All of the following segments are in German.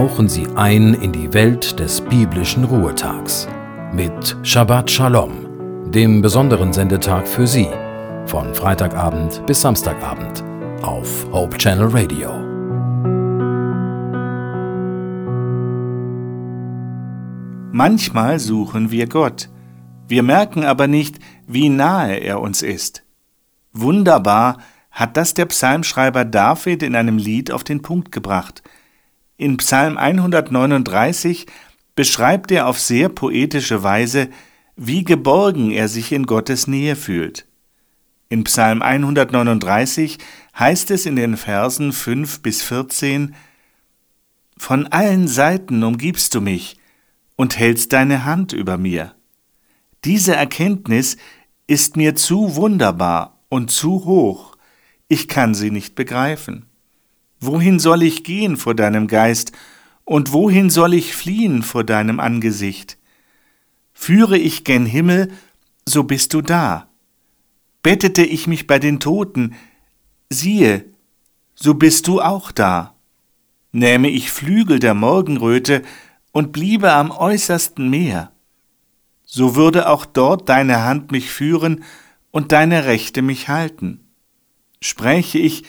tauchen Sie ein in die Welt des biblischen Ruhetags mit Shabbat Shalom, dem besonderen Sendetag für Sie, von Freitagabend bis Samstagabend auf Hope Channel Radio. Manchmal suchen wir Gott, wir merken aber nicht, wie nahe er uns ist. Wunderbar hat das der Psalmschreiber David in einem Lied auf den Punkt gebracht. In Psalm 139 beschreibt er auf sehr poetische Weise, wie geborgen er sich in Gottes Nähe fühlt. In Psalm 139 heißt es in den Versen 5 bis 14, Von allen Seiten umgibst du mich und hältst deine Hand über mir. Diese Erkenntnis ist mir zu wunderbar und zu hoch, ich kann sie nicht begreifen. Wohin soll ich gehen vor deinem Geist, und wohin soll ich fliehen vor deinem Angesicht? Führe ich gen Himmel, so bist du da. Bettete ich mich bei den Toten, siehe, so bist du auch da. Nähme ich Flügel der Morgenröte und bliebe am äußersten Meer, so würde auch dort deine Hand mich führen und deine Rechte mich halten. Spräche ich,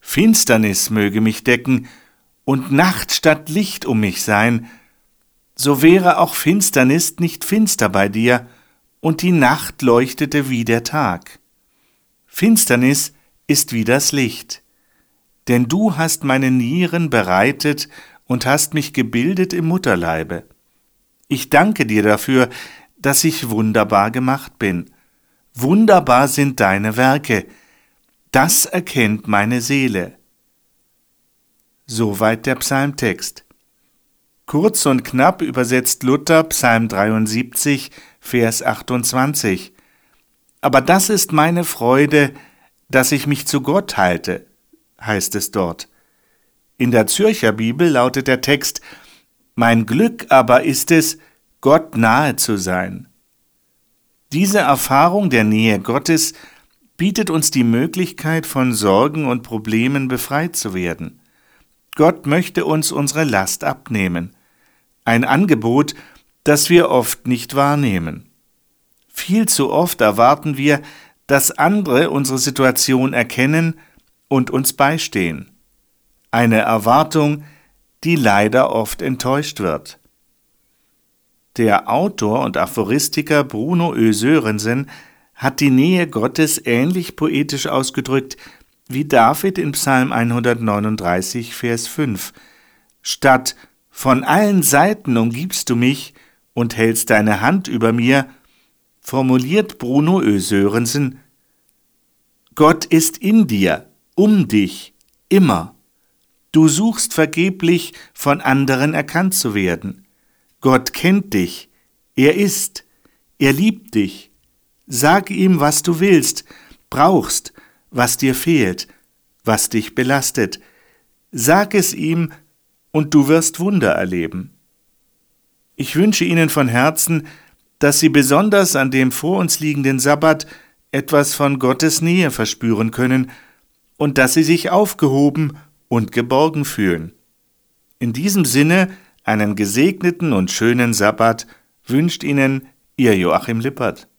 Finsternis möge mich decken und Nacht statt Licht um mich sein, so wäre auch Finsternis nicht finster bei dir, und die Nacht leuchtete wie der Tag. Finsternis ist wie das Licht, denn du hast meine Nieren bereitet und hast mich gebildet im Mutterleibe. Ich danke dir dafür, dass ich wunderbar gemacht bin. Wunderbar sind deine Werke, das erkennt meine Seele. Soweit der Psalmtext. Kurz und knapp übersetzt Luther Psalm 73, Vers 28. Aber das ist meine Freude, dass ich mich zu Gott halte, heißt es dort. In der Zürcher Bibel lautet der Text Mein Glück aber ist es, Gott nahe zu sein. Diese Erfahrung der Nähe Gottes bietet uns die Möglichkeit, von Sorgen und Problemen befreit zu werden. Gott möchte uns unsere Last abnehmen. Ein Angebot, das wir oft nicht wahrnehmen. Viel zu oft erwarten wir, dass andere unsere Situation erkennen und uns beistehen. Eine Erwartung, die leider oft enttäuscht wird. Der Autor und Aphoristiker Bruno Ö. Sörensen hat die Nähe Gottes ähnlich poetisch ausgedrückt wie David in Psalm 139, Vers 5. Statt von allen Seiten umgibst du mich und hältst deine Hand über mir, formuliert Bruno Ö. Sörensen, Gott ist in dir, um dich, immer. Du suchst vergeblich, von anderen erkannt zu werden. Gott kennt dich, er ist, er liebt dich. Sag ihm, was du willst, brauchst, was dir fehlt, was dich belastet. Sag es ihm, und du wirst Wunder erleben. Ich wünsche Ihnen von Herzen, dass Sie besonders an dem vor uns liegenden Sabbat etwas von Gottes Nähe verspüren können und dass Sie sich aufgehoben und geborgen fühlen. In diesem Sinne einen gesegneten und schönen Sabbat wünscht Ihnen Ihr Joachim Lippert.